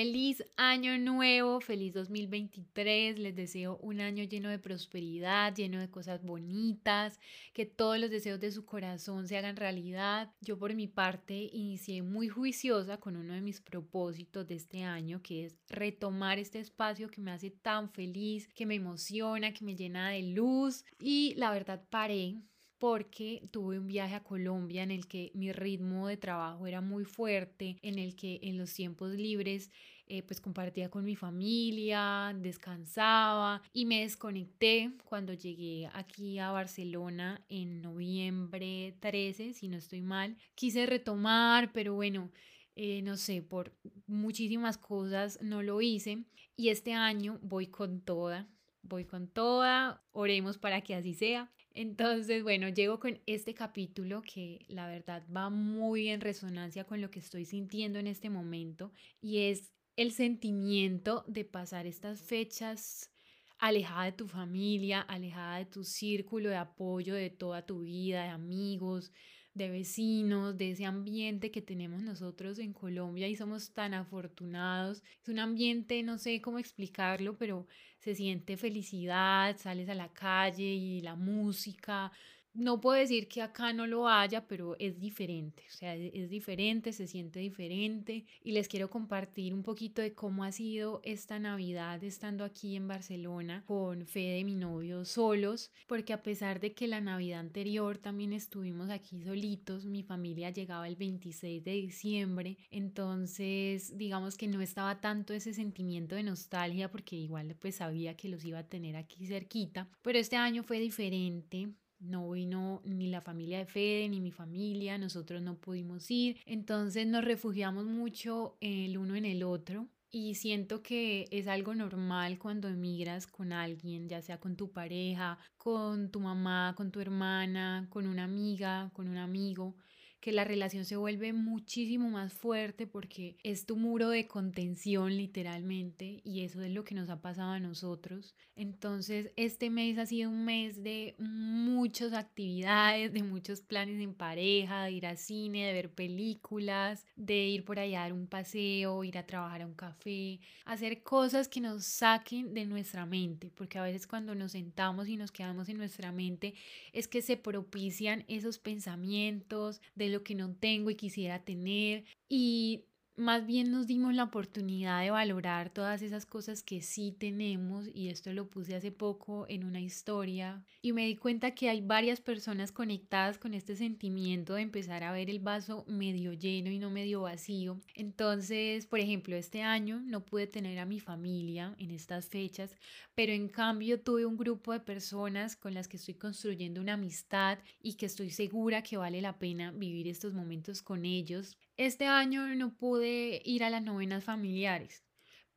Feliz año nuevo, feliz 2023. Les deseo un año lleno de prosperidad, lleno de cosas bonitas, que todos los deseos de su corazón se hagan realidad. Yo por mi parte inicié muy juiciosa con uno de mis propósitos de este año, que es retomar este espacio que me hace tan feliz, que me emociona, que me llena de luz. Y la verdad paré porque tuve un viaje a Colombia en el que mi ritmo de trabajo era muy fuerte, en el que en los tiempos libres eh, pues compartía con mi familia, descansaba y me desconecté cuando llegué aquí a Barcelona en noviembre 13, si no estoy mal. Quise retomar, pero bueno, eh, no sé, por muchísimas cosas no lo hice y este año voy con toda, voy con toda, oremos para que así sea. Entonces, bueno, llego con este capítulo que la verdad va muy en resonancia con lo que estoy sintiendo en este momento y es el sentimiento de pasar estas fechas alejada de tu familia, alejada de tu círculo de apoyo de toda tu vida, de amigos, de vecinos, de ese ambiente que tenemos nosotros en Colombia y somos tan afortunados. Es un ambiente, no sé cómo explicarlo, pero se siente felicidad, sales a la calle y la música, no puedo decir que acá no lo haya, pero es diferente, o sea, es diferente, se siente diferente y les quiero compartir un poquito de cómo ha sido esta Navidad estando aquí en Barcelona con Fede, mi novio, solos, porque a pesar de que la Navidad anterior también estuvimos aquí solitos, mi familia llegaba el 26 de diciembre, entonces digamos que no estaba tanto ese sentimiento de nostalgia porque igual pues sabía que los iba a tener aquí cerquita, pero este año fue diferente no vino ni la familia de Fede ni mi familia, nosotros no pudimos ir, entonces nos refugiamos mucho el uno en el otro. Y siento que es algo normal cuando emigras con alguien, ya sea con tu pareja, con tu mamá, con tu hermana, con una amiga, con un amigo que la relación se vuelve muchísimo más fuerte porque es tu muro de contención literalmente y eso es lo que nos ha pasado a nosotros. Entonces este mes ha sido un mes de muchas actividades, de muchos planes en pareja, de ir al cine, de ver películas, de ir por allá a dar un paseo, ir a trabajar a un café, hacer cosas que nos saquen de nuestra mente, porque a veces cuando nos sentamos y nos quedamos en nuestra mente es que se propician esos pensamientos de lo que no tengo y quisiera tener. Y más bien nos dimos la oportunidad de valorar todas esas cosas que sí tenemos y esto lo puse hace poco en una historia y me di cuenta que hay varias personas conectadas con este sentimiento de empezar a ver el vaso medio lleno y no medio vacío. Entonces, por ejemplo, este año no pude tener a mi familia en estas fechas, pero en cambio tuve un grupo de personas con las que estoy construyendo una amistad y que estoy segura que vale la pena vivir estos momentos con ellos. Este año no pude ir a las novenas familiares,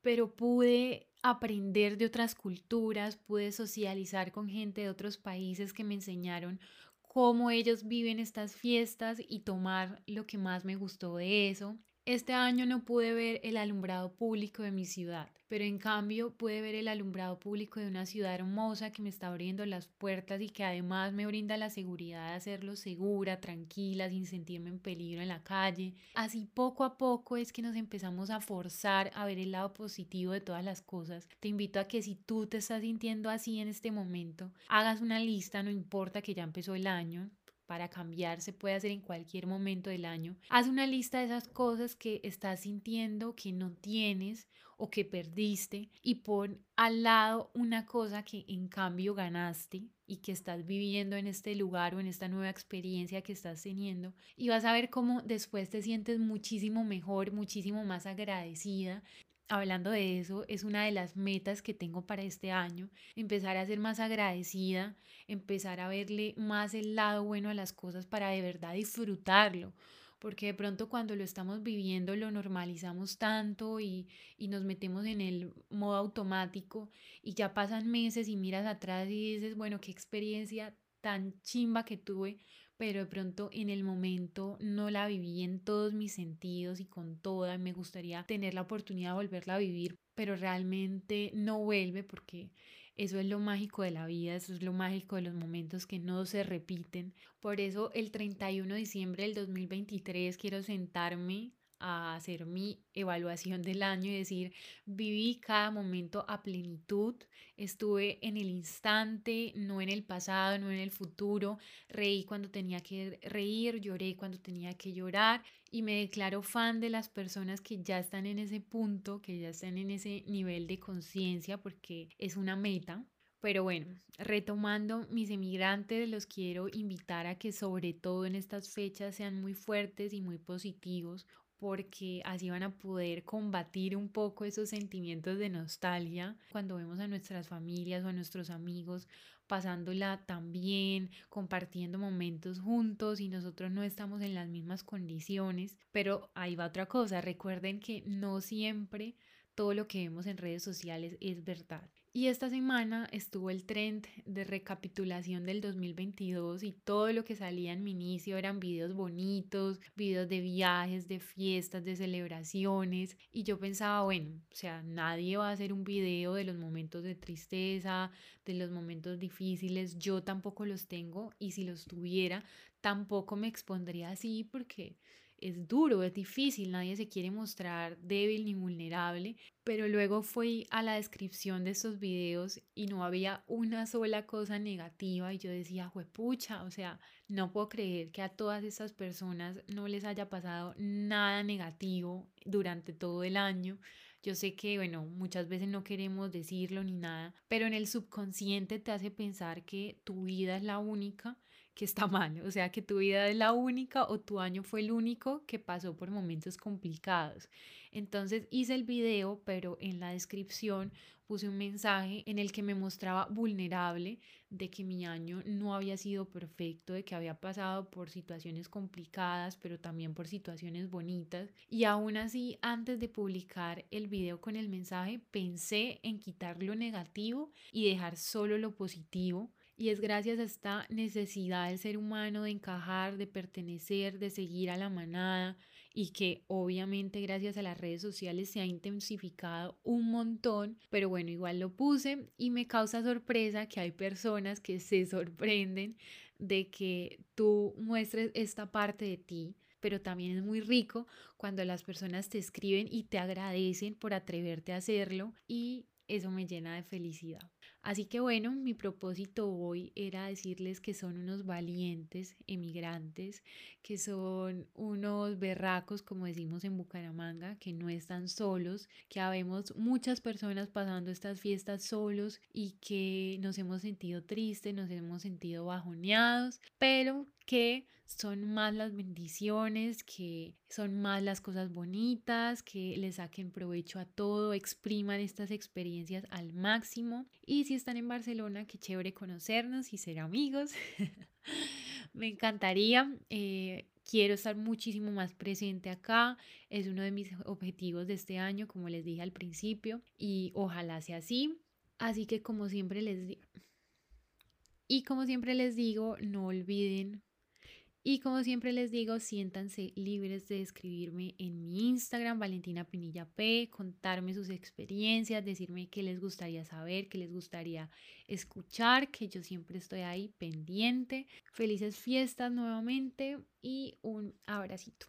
pero pude aprender de otras culturas, pude socializar con gente de otros países que me enseñaron cómo ellos viven estas fiestas y tomar lo que más me gustó de eso. Este año no pude ver el alumbrado público de mi ciudad, pero en cambio pude ver el alumbrado público de una ciudad hermosa que me está abriendo las puertas y que además me brinda la seguridad de hacerlo segura, tranquila, sin sentirme en peligro en la calle. Así poco a poco es que nos empezamos a forzar a ver el lado positivo de todas las cosas. Te invito a que si tú te estás sintiendo así en este momento, hagas una lista, no importa que ya empezó el año, para cambiar se puede hacer en cualquier momento del año. Haz una lista de esas cosas que estás sintiendo que no tienes o que perdiste y pon al lado una cosa que en cambio ganaste y que estás viviendo en este lugar o en esta nueva experiencia que estás teniendo y vas a ver cómo después te sientes muchísimo mejor, muchísimo más agradecida hablando de eso, es una de las metas que tengo para este año, empezar a ser más agradecida, empezar a verle más el lado bueno a las cosas para de verdad disfrutarlo, porque de pronto cuando lo estamos viviendo lo normalizamos tanto y, y nos metemos en el modo automático y ya pasan meses y miras atrás y dices, bueno, qué experiencia tan chimba que tuve, pero de pronto en el momento no la viví en todos mis sentidos y con toda. Me gustaría tener la oportunidad de volverla a vivir, pero realmente no vuelve porque eso es lo mágico de la vida, eso es lo mágico de los momentos que no se repiten. Por eso el 31 de diciembre del 2023 quiero sentarme a hacer mi evaluación del año y decir, viví cada momento a plenitud, estuve en el instante, no en el pasado, no en el futuro, reí cuando tenía que reír, lloré cuando tenía que llorar y me declaro fan de las personas que ya están en ese punto, que ya están en ese nivel de conciencia porque es una meta. Pero bueno, retomando mis emigrantes, los quiero invitar a que sobre todo en estas fechas sean muy fuertes y muy positivos porque así van a poder combatir un poco esos sentimientos de nostalgia cuando vemos a nuestras familias o a nuestros amigos pasándola tan bien, compartiendo momentos juntos y nosotros no estamos en las mismas condiciones. Pero ahí va otra cosa, recuerden que no siempre todo lo que vemos en redes sociales es verdad. Y esta semana estuvo el trend de recapitulación del 2022 y todo lo que salía en mi inicio eran videos bonitos, videos de viajes, de fiestas, de celebraciones. Y yo pensaba, bueno, o sea, nadie va a hacer un video de los momentos de tristeza, de los momentos difíciles. Yo tampoco los tengo y si los tuviera, tampoco me expondría así porque es duro, es difícil, nadie se quiere mostrar débil ni vulnerable, pero luego fui a la descripción de estos videos y no había una sola cosa negativa y yo decía, pucha, o sea, no puedo creer que a todas estas personas no les haya pasado nada negativo durante todo el año. Yo sé que, bueno, muchas veces no queremos decirlo ni nada, pero en el subconsciente te hace pensar que tu vida es la única que está mal, o sea, que tu vida es la única o tu año fue el único que pasó por momentos complicados. Entonces hice el video, pero en la descripción puse un mensaje en el que me mostraba vulnerable de que mi año no había sido perfecto, de que había pasado por situaciones complicadas, pero también por situaciones bonitas. Y aún así, antes de publicar el video con el mensaje, pensé en quitar lo negativo y dejar solo lo positivo y es gracias a esta necesidad del ser humano de encajar, de pertenecer, de seguir a la manada y que obviamente gracias a las redes sociales se ha intensificado un montón, pero bueno, igual lo puse y me causa sorpresa que hay personas que se sorprenden de que tú muestres esta parte de ti, pero también es muy rico cuando las personas te escriben y te agradecen por atreverte a hacerlo y eso me llena de felicidad. Así que bueno, mi propósito hoy era decirles que son unos valientes emigrantes, que son unos berracos, como decimos en Bucaramanga, que no están solos, que habemos muchas personas pasando estas fiestas solos y que nos hemos sentido tristes, nos hemos sentido bajoneados, pero que son más las bendiciones, que son más las cosas bonitas, que le saquen provecho a todo, expriman estas experiencias al máximo. Y si están en Barcelona, qué chévere conocernos y ser amigos. Me encantaría. Eh, quiero estar muchísimo más presente acá. Es uno de mis objetivos de este año, como les dije al principio, y ojalá sea así. Así que como siempre les y como siempre les digo, no olviden y como siempre les digo, siéntanse libres de escribirme en mi Instagram, Valentina Pinilla P, contarme sus experiencias, decirme qué les gustaría saber, qué les gustaría escuchar, que yo siempre estoy ahí pendiente. Felices fiestas nuevamente y un abracito.